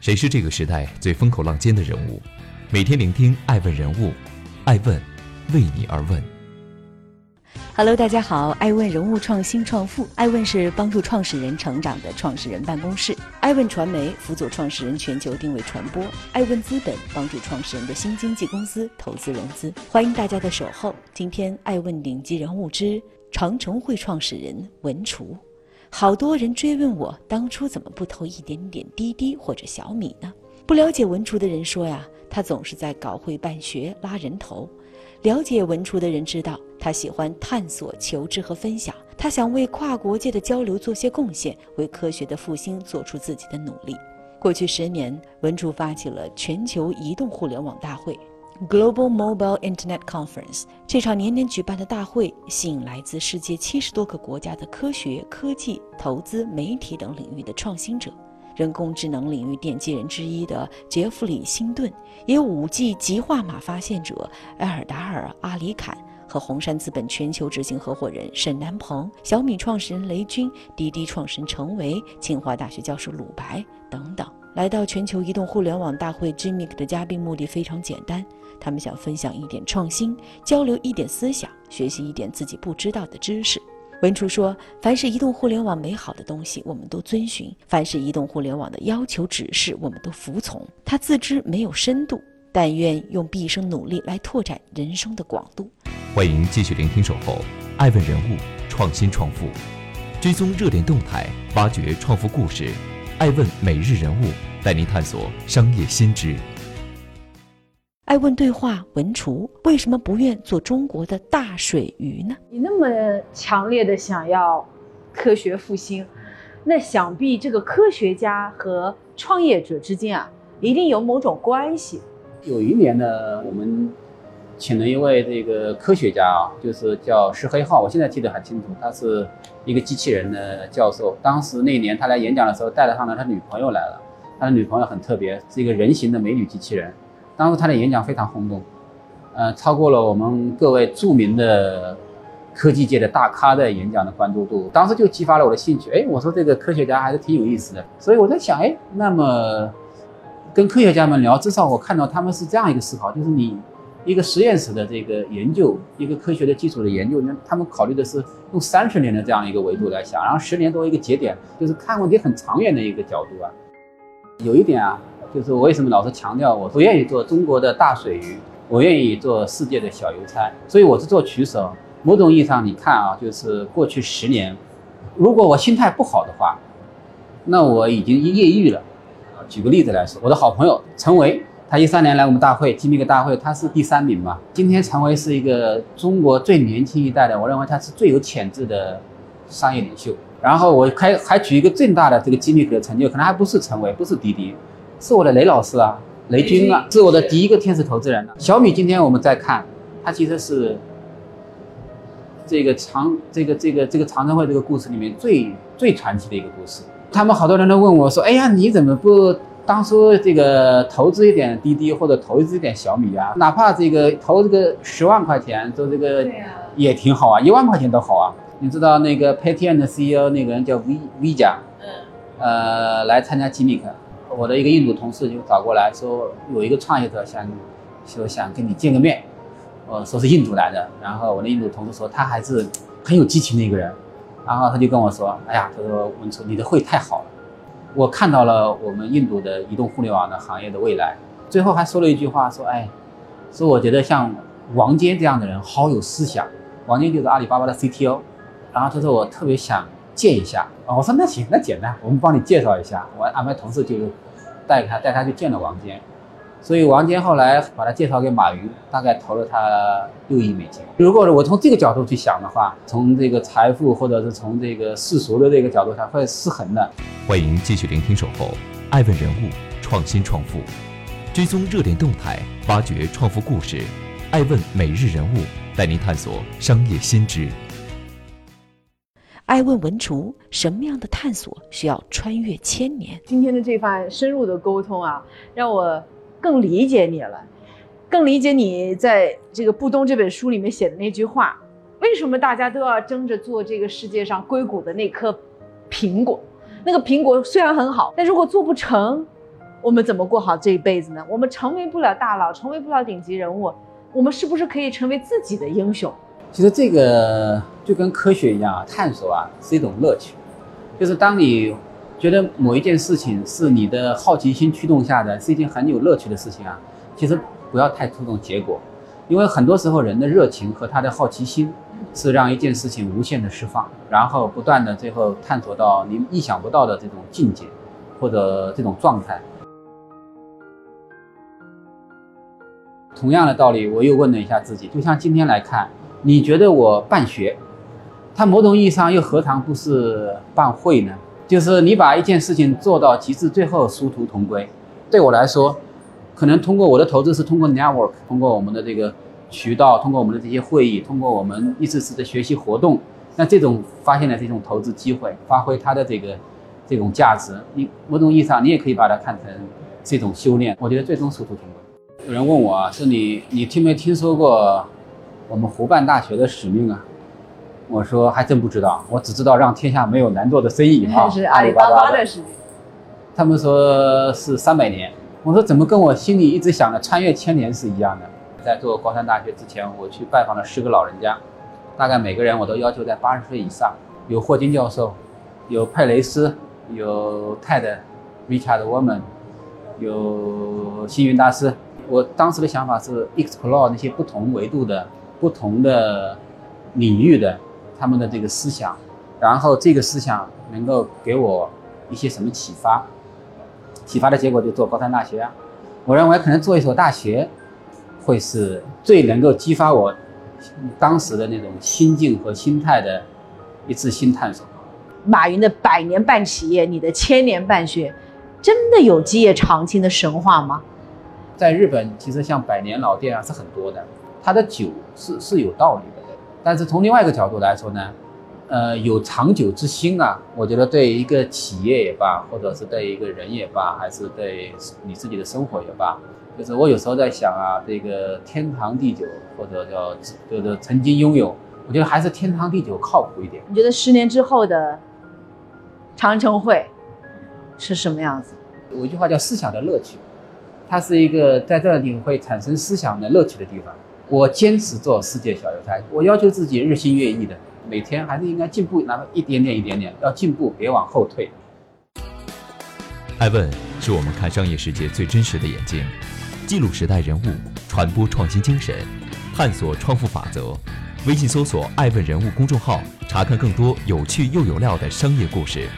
谁是这个时代最风口浪尖的人物？每天聆听爱问人物，爱问为你而问。Hello，大家好，爱问人物创新创富，爱问是帮助创始人成长的创始人办公室，爱问传媒辅佐创始人全球定位传播，爱问资本帮助创始人的新经济公司投资融资。欢迎大家的守候。今天爱问顶级人物之长城会创始人文厨。好多人追问我当初怎么不投一点点滴滴或者小米呢？不了解文厨的人说呀，他总是在搞会办学拉人头；了解文厨的人知道，他喜欢探索、求知和分享。他想为跨国界的交流做些贡献，为科学的复兴做出自己的努力。过去十年，文厨发起了全球移动互联网大会。Global Mobile Internet Conference 这场年年举办的大会，吸引来自世界七十多个国家的科学、科技、投资、媒体等领域的创新者。人工智能领域奠基人之一的杰弗里·辛顿，也有 5G 极化码发现者埃尔达尔·阿里坎和红杉资本全球执行合伙人沈南鹏、小米创始人雷军、滴滴创始人程维、清华大学教授鲁白等等。来到全球移动互联网大会 GMIC 的嘉宾目的非常简单。他们想分享一点创新，交流一点思想，学习一点自己不知道的知识。文初说：“凡是移动互联网美好的东西，我们都遵循；凡是移动互联网的要求指示，我们都服从。”他自知没有深度，但愿用毕生努力来拓展人生的广度。欢迎继续聆听《守候爱问人物创新创富》，追踪热点动态，挖掘创富故事。爱问每日人物带您探索商业新知。爱问对话文厨为什么不愿做中国的大水鱼呢？你那么强烈的想要科学复兴，那想必这个科学家和创业者之间啊，一定有某种关系。有一年呢，我们请了一位这个科学家啊，就是叫石黑浩，我现在记得很清楚，他是一个机器人的教授。当时那年他来演讲的时候，带了上了他女朋友来了，他的女朋友很特别，是一个人形的美女机器人。当时他的演讲非常轰动，呃，超过了我们各位著名的科技界的大咖的演讲的关注度。当时就激发了我的兴趣，哎，我说这个科学家还是挺有意思的。所以我在想，哎，那么跟科学家们聊，至少我看到他们是这样一个思考，就是你一个实验室的这个研究，一个科学的基础的研究，那他们考虑的是用三十年的这样一个维度来想，然后十年作为一个节点，就是看问题很长远的一个角度啊。有一点啊。就是我为什么老是强调我不愿意做中国的大水鱼，我愿意做世界的小邮差，所以我是做取舍。某种意义上，你看啊，就是过去十年，如果我心态不好的话，那我已经业余了。举个例子来说，我的好朋友陈维，他一三年来我们大会经历个大会，他是第三名嘛。今天陈维是一个中国最年轻一代的，我认为他是最有潜质的商业领袖。然后我还还举一个最大的这个经历的成就，可能还不是陈维，不是滴滴。是我的雷老师啊，雷军啊，是我的第一个天使投资人。小米今天我们在看，它其实是这个长这个这个这个长城会这个故事里面最最传奇的一个故事。他们好多人都问我说：“哎呀，你怎么不当初这个投资一点滴滴或者投资一点小米啊？哪怕这个投这个十万块钱做这个也挺好啊，一万块钱都好啊。”你知道那个 Paytm 的 CEO 那个人叫 V V 加，嗯，呃，来参加 Gmic。我的一个印度同事就找过来说，有一个创业者想说想跟你见个面，呃，说是印度来的。然后我的印度同事说他还是很有激情的一个人，然后他就跟我说，哎呀，他说文初你的会太好了，我看到了我们印度的移动互联网的行业的未来。最后还说了一句话，说哎，说我觉得像王坚这样的人好有思想，王坚就是阿里巴巴的 CTO，然后他说我特别想。见一下啊！我说那行，那简单，我们帮你介绍一下。我安排同事就带他带他去见了王坚，所以王坚后来把他介绍给马云，大概投了他六亿美金。如果我从这个角度去想的话，从这个财富或者是从这个世俗的这个角度上会失衡的。欢迎继续聆听《守候爱问人物创新创富》，追踪热点动态，挖掘创富故事。爱问每日人物带您探索商业新知。爱问文竹，什么样的探索需要穿越千年？今天的这番深入的沟通啊，让我更理解你了，更理解你在这个《不东》这本书里面写的那句话：为什么大家都要争着做这个世界上硅谷的那颗苹果？那个苹果虽然很好，但如果做不成，我们怎么过好这一辈子呢？我们成为不了大佬，成为不了顶级人物，我们是不是可以成为自己的英雄？其实这个就跟科学一样啊，探索啊是一种乐趣，就是当你觉得某一件事情是你的好奇心驱动下的，是一件很有乐趣的事情啊，其实不要太注重结果，因为很多时候人的热情和他的好奇心是让一件事情无限的释放，然后不断的最后探索到你意想不到的这种境界或者这种状态。同样的道理，我又问了一下自己，就像今天来看。你觉得我办学，它某种意义上又何尝不是办会呢？就是你把一件事情做到极致，最后殊途同归。对我来说，可能通过我的投资是通过 network，通过我们的这个渠道，通过我们的这些会议，通过我们一次次的学习活动，那这种发现的这种投资机会，发挥它的这个这种价值，你某种意义上你也可以把它看成是一种修炼。我觉得最终殊途同归。有人问我啊，说你你听没听说过？我们湖畔大学的使命啊，我说还真不知道，我只知道让天下没有难做的生意啊。是阿里巴巴的使命。他们说是三百年，我说怎么跟我心里一直想的穿越千年是一样的？在做高山大学之前，我去拜访了十个老人家，大概每个人我都要求在八十岁以上。有霍金教授，有佩雷斯，有泰德，Richard Woman，有星云大师。我当时的想法是 explore 那些不同维度的。不同的领域的他们的这个思想，然后这个思想能够给我一些什么启发？启发的结果就做高山大学啊。我认为可能做一所大学，会是最能够激发我当时的那种心境和心态的一次新探索。马云的百年办企业，你的千年办学，真的有基业长青的神话吗？在日本，其实像百年老店啊是很多的。它的久是是有道理的，但是从另外一个角度来说呢，呃，有长久之心啊，我觉得对一个企业也罢，或者是对一个人也罢，还是对你自己的生活也罢，就是我有时候在想啊，这个天长地久或者叫就是曾经拥有，我觉得还是天长地久靠谱一点。你觉得十年之后的长城会是什么样子？有一句话叫思想的乐趣，它是一个在这里会产生思想的乐趣的地方。我坚持做世界小邮差，我要求自己日新月异的，每天还是应该进步，哪怕一点点一点点，要进步，别往后退。艾问是我们看商业世界最真实的眼睛，记录时代人物，传播创新精神，探索创富法则。微信搜索“爱问人物”公众号，查看更多有趣又有料的商业故事。